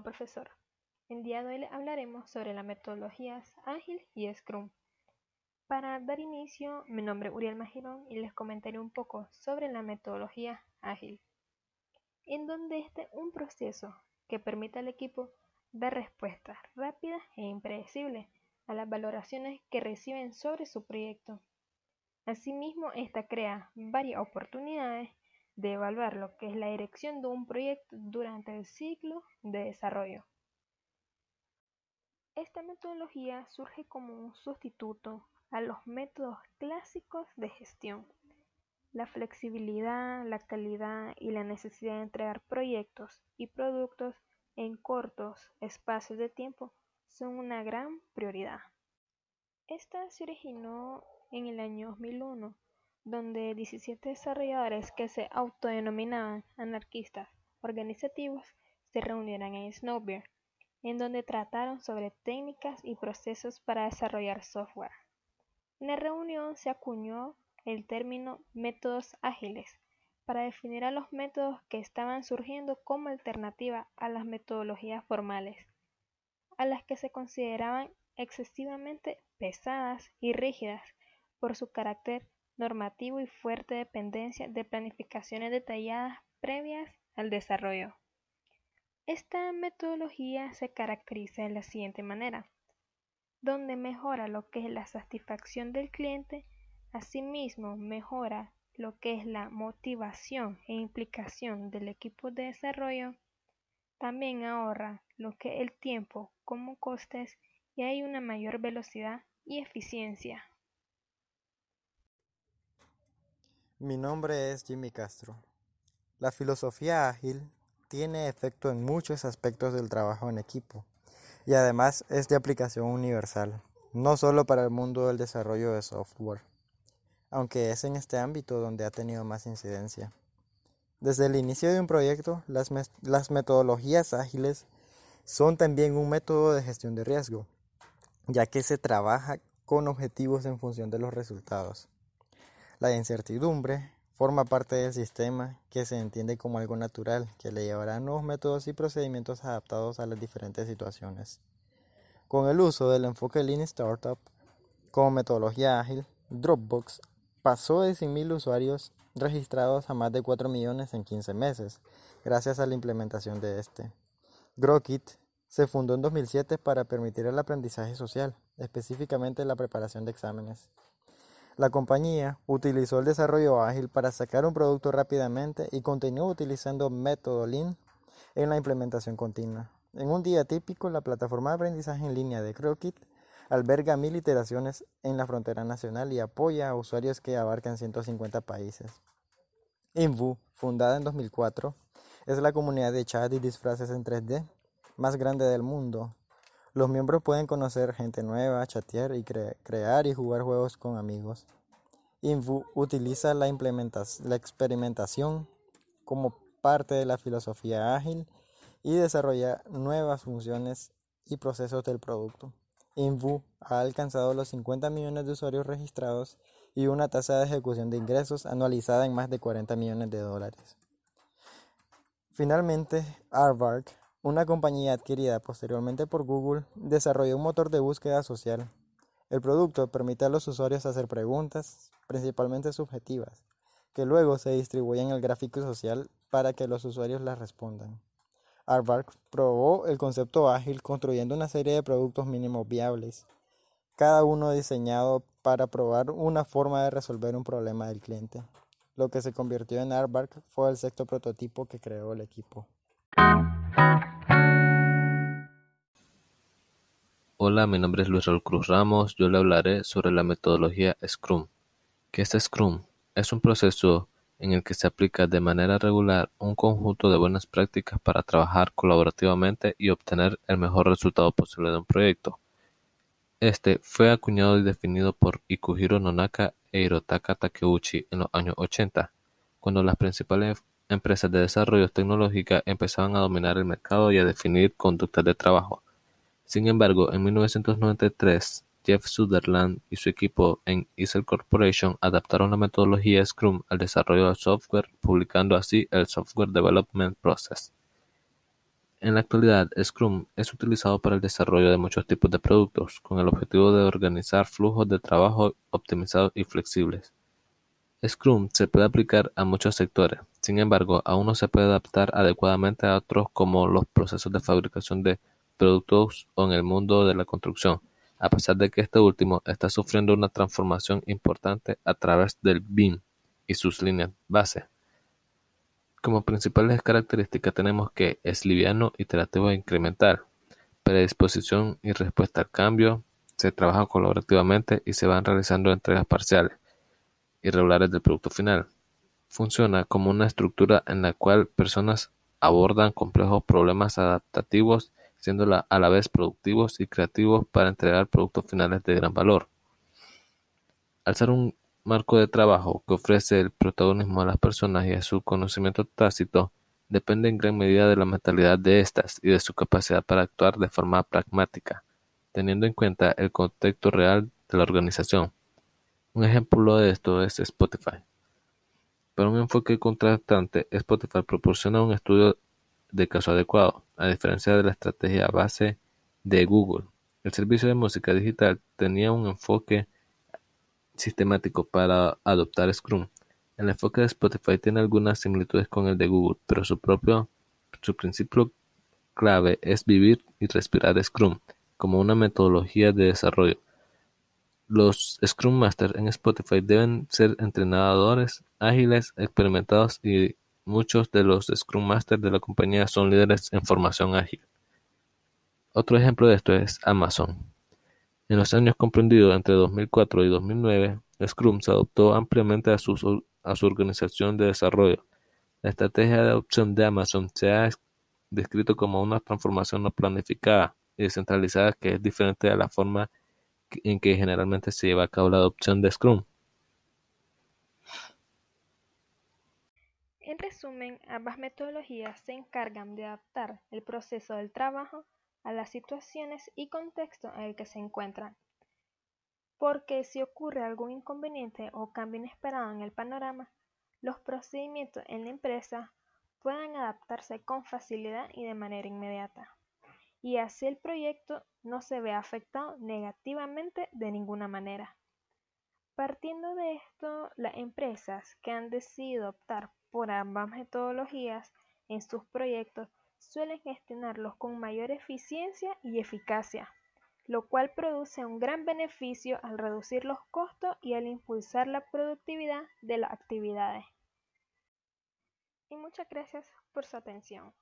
profesor. El día de hoy hablaremos sobre las metodologías Ágil y Scrum. Para dar inicio, mi nombre es Uriel Magirón y les comentaré un poco sobre la metodología Ágil, en donde este es un proceso que permite al equipo dar respuestas rápidas e impredecibles a las valoraciones que reciben sobre su proyecto. Asimismo, esta crea varias oportunidades de evaluar lo que es la dirección de un proyecto durante el ciclo de desarrollo. Esta metodología surge como un sustituto a los métodos clásicos de gestión. La flexibilidad, la calidad y la necesidad de entregar proyectos y productos en cortos espacios de tiempo son una gran prioridad. Esta se originó en el año 2001 donde 17 desarrolladores que se autodenominaban anarquistas organizativos se reunieron en Snowbeard, en donde trataron sobre técnicas y procesos para desarrollar software. En la reunión se acuñó el término métodos ágiles para definir a los métodos que estaban surgiendo como alternativa a las metodologías formales, a las que se consideraban excesivamente pesadas y rígidas por su carácter normativo y fuerte dependencia de planificaciones detalladas previas al desarrollo. Esta metodología se caracteriza de la siguiente manera, donde mejora lo que es la satisfacción del cliente, asimismo mejora lo que es la motivación e implicación del equipo de desarrollo, también ahorra lo que es el tiempo como costes y hay una mayor velocidad y eficiencia. Mi nombre es Jimmy Castro. La filosofía ágil tiene efecto en muchos aspectos del trabajo en equipo y además es de aplicación universal, no solo para el mundo del desarrollo de software, aunque es en este ámbito donde ha tenido más incidencia. Desde el inicio de un proyecto, las, las metodologías ágiles son también un método de gestión de riesgo, ya que se trabaja con objetivos en función de los resultados. La incertidumbre forma parte del sistema que se entiende como algo natural, que le llevará nuevos métodos y procedimientos adaptados a las diferentes situaciones. Con el uso del enfoque Lean Startup como metodología ágil, Dropbox pasó de 100.000 usuarios registrados a más de 4 millones en 15 meses, gracias a la implementación de este. Grokit se fundó en 2007 para permitir el aprendizaje social, específicamente la preparación de exámenes. La compañía utilizó el desarrollo ágil para sacar un producto rápidamente y continuó utilizando método Lean en la implementación continua. En un día típico, la plataforma de aprendizaje en línea de CrowKit alberga mil iteraciones en la frontera nacional y apoya a usuarios que abarcan 150 países. Invu, fundada en 2004, es la comunidad de chat y disfraces en 3D más grande del mundo los miembros pueden conocer gente nueva, chatear y crear y jugar juegos con amigos. Invu utiliza la, la experimentación como parte de la filosofía ágil y desarrolla nuevas funciones y procesos del producto. Invu ha alcanzado los 50 millones de usuarios registrados y una tasa de ejecución de ingresos anualizada en más de 40 millones de dólares. Finalmente, Arbark una compañía adquirida posteriormente por Google desarrolló un motor de búsqueda social. El producto permite a los usuarios hacer preguntas, principalmente subjetivas, que luego se distribuyen en el gráfico social para que los usuarios las respondan. Arbark probó el concepto ágil construyendo una serie de productos mínimos viables, cada uno diseñado para probar una forma de resolver un problema del cliente. Lo que se convirtió en Arbark fue el sexto prototipo que creó el equipo. Hola, mi nombre es Luis Raúl Cruz Ramos. Yo le hablaré sobre la metodología Scrum. ¿Qué es Scrum? Es un proceso en el que se aplica de manera regular un conjunto de buenas prácticas para trabajar colaborativamente y obtener el mejor resultado posible de un proyecto. Este fue acuñado y definido por Ikuhiro Nonaka e Hirotaka Takeuchi en los años 80, cuando las principales empresas de desarrollo tecnológica empezaban a dominar el mercado y a definir conductas de trabajo. Sin embargo, en 1993, Jeff Sutherland y su equipo en Easer Corporation adaptaron la metodología Scrum al desarrollo de software, publicando así el Software Development Process. En la actualidad, Scrum es utilizado para el desarrollo de muchos tipos de productos, con el objetivo de organizar flujos de trabajo optimizados y flexibles. Scrum se puede aplicar a muchos sectores, sin embargo, aún no se puede adaptar adecuadamente a otros como los procesos de fabricación de productos o en el mundo de la construcción, a pesar de que este último está sufriendo una transformación importante a través del BIM y sus líneas base. Como principales características tenemos que es liviano, iterativo e incremental, predisposición y respuesta al cambio, se trabaja colaborativamente y se van realizando entregas parciales, irregulares del producto final. Funciona como una estructura en la cual personas abordan complejos problemas adaptativos, siendo a la vez productivos y creativos para entregar productos finales de gran valor. Al ser un marco de trabajo que ofrece el protagonismo a las personas y a su conocimiento tácito depende en gran medida de la mentalidad de éstas y de su capacidad para actuar de forma pragmática, teniendo en cuenta el contexto real de la organización. Un ejemplo de esto es Spotify. Para un enfoque contrastante, Spotify proporciona un estudio de caso adecuado, a diferencia de la estrategia base de Google. El servicio de música digital tenía un enfoque sistemático para adoptar Scrum. El enfoque de Spotify tiene algunas similitudes con el de Google, pero su propio su principio clave es vivir y respirar Scrum como una metodología de desarrollo. Los Scrum Masters en Spotify deben ser entrenadores ágiles, experimentados y muchos de los Scrum Masters de la compañía son líderes en formación ágil. Otro ejemplo de esto es Amazon. En los años comprendidos entre 2004 y 2009, Scrum se adoptó ampliamente a su, a su organización de desarrollo. La estrategia de adopción de Amazon se ha descrito como una transformación no planificada y descentralizada que es diferente a la forma en que generalmente se lleva a cabo la adopción de Scrum. En resumen, ambas metodologías se encargan de adaptar el proceso del trabajo a las situaciones y contexto en el que se encuentran. Porque si ocurre algún inconveniente o cambio inesperado en el panorama, los procedimientos en la empresa puedan adaptarse con facilidad y de manera inmediata. Y así el proyecto no se ve afectado negativamente de ninguna manera. Partiendo de esto, las empresas que han decidido optar por ambas metodologías en sus proyectos suelen gestionarlos con mayor eficiencia y eficacia, lo cual produce un gran beneficio al reducir los costos y al impulsar la productividad de las actividades. Y muchas gracias por su atención.